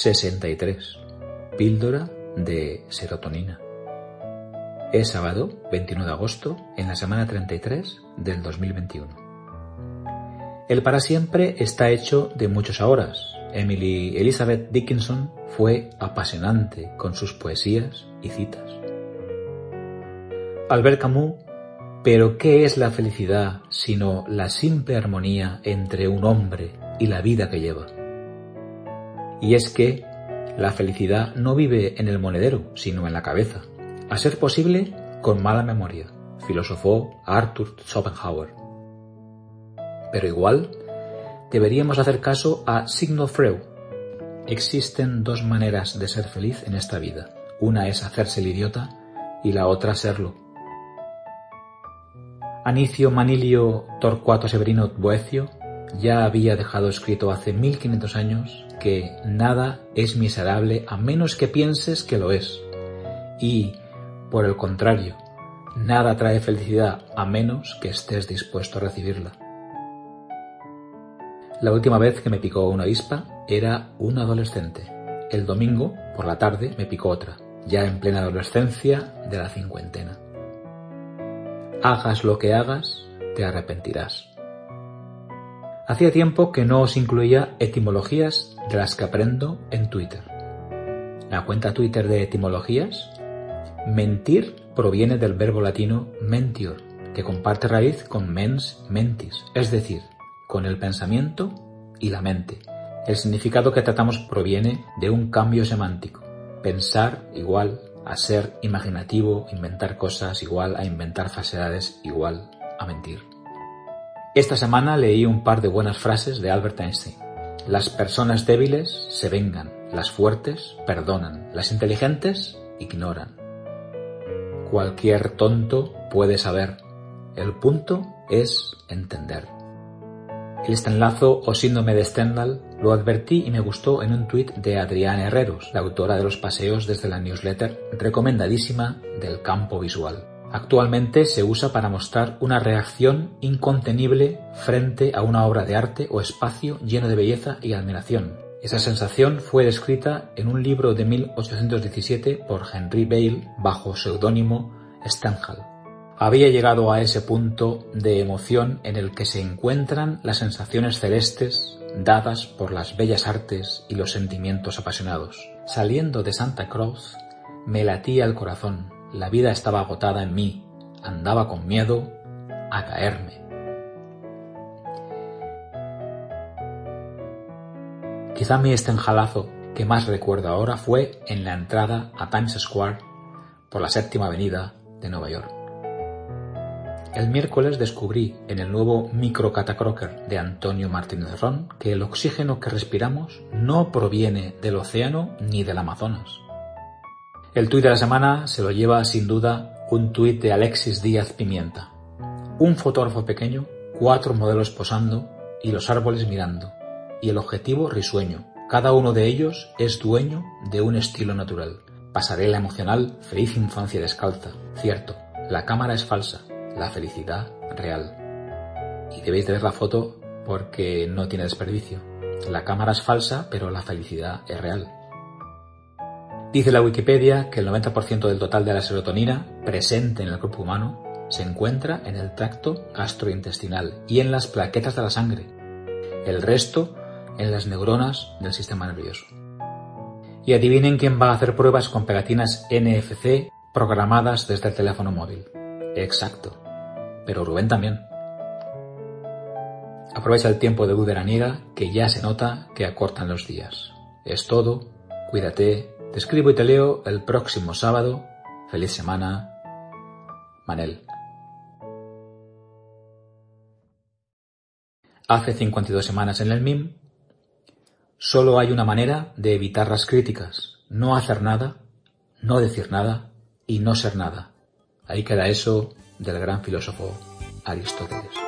63. Píldora de serotonina. Es sábado 21 de agosto en la semana 33 del 2021. El para siempre está hecho de muchas horas. Emily Elizabeth Dickinson fue apasionante con sus poesías y citas. Albert Camus, pero ¿qué es la felicidad sino la simple armonía entre un hombre y la vida que lleva? Y es que la felicidad no vive en el monedero, sino en la cabeza a ser posible con mala memoria, filosofó Arthur Schopenhauer. Pero igual, deberíamos hacer caso a Sigmund Freud. Existen dos maneras de ser feliz en esta vida. Una es hacerse el idiota y la otra serlo. Anicio Manilio Torcuato Severino Boecio ya había dejado escrito hace 1500 años que nada es miserable a menos que pienses que lo es. Y por el contrario, nada trae felicidad a menos que estés dispuesto a recibirla. La última vez que me picó una avispa era un adolescente. El domingo, por la tarde, me picó otra, ya en plena adolescencia de la cincuentena. Hagas lo que hagas, te arrepentirás. Hacía tiempo que no os incluía etimologías de las que aprendo en Twitter. La cuenta Twitter de etimologías Mentir proviene del verbo latino mentior, que comparte raíz con mens mentis, es decir, con el pensamiento y la mente. El significado que tratamos proviene de un cambio semántico. Pensar igual a ser imaginativo, inventar cosas igual a inventar falsedades igual a mentir. Esta semana leí un par de buenas frases de Albert Einstein. Las personas débiles se vengan, las fuertes perdonan, las inteligentes ignoran cualquier tonto puede saber. El punto es entender. El estenlazo o síndrome de Stendhal lo advertí y me gustó en un tuit de Adriana Herreros, la autora de los paseos desde la newsletter recomendadísima del campo visual. Actualmente se usa para mostrar una reacción incontenible frente a una obra de arte o espacio lleno de belleza y admiración, esa sensación fue descrita en un libro de 1817 por Henry Bale bajo seudónimo Stendhal. Había llegado a ese punto de emoción en el que se encuentran las sensaciones celestes dadas por las bellas artes y los sentimientos apasionados. Saliendo de Santa Cruz, me latía el corazón, la vida estaba agotada en mí, andaba con miedo a caerme. Quizá mi estenjalazo que más recuerdo ahora fue en la entrada a Times Square por la séptima avenida de Nueva York. El miércoles descubrí en el nuevo Micro Catacroker de Antonio Martínez Ron que el oxígeno que respiramos no proviene del océano ni del Amazonas. El tuit de la semana se lo lleva sin duda un tuit de Alexis Díaz Pimienta. Un fotógrafo pequeño, cuatro modelos posando y los árboles mirando y el objetivo risueño. Cada uno de ellos es dueño de un estilo natural. Pasarela emocional, feliz infancia descalza. Cierto, la cámara es falsa, la felicidad real. Y debéis de ver la foto porque no tiene desperdicio. La cámara es falsa, pero la felicidad es real. Dice la Wikipedia que el 90% del total de la serotonina presente en el cuerpo humano se encuentra en el tracto gastrointestinal y en las plaquetas de la sangre. El resto en las neuronas del sistema nervioso. Y adivinen quién va a hacer pruebas con pegatinas NFC programadas desde el teléfono móvil. Exacto. Pero Rubén también. Aprovecha el tiempo de veraniega que ya se nota que acortan los días. Es todo. Cuídate. Te escribo y te leo el próximo sábado. Feliz semana. Manel. Hace 52 semanas en el MIM Solo hay una manera de evitar las críticas, no hacer nada, no decir nada y no ser nada. Ahí queda eso del gran filósofo Aristóteles.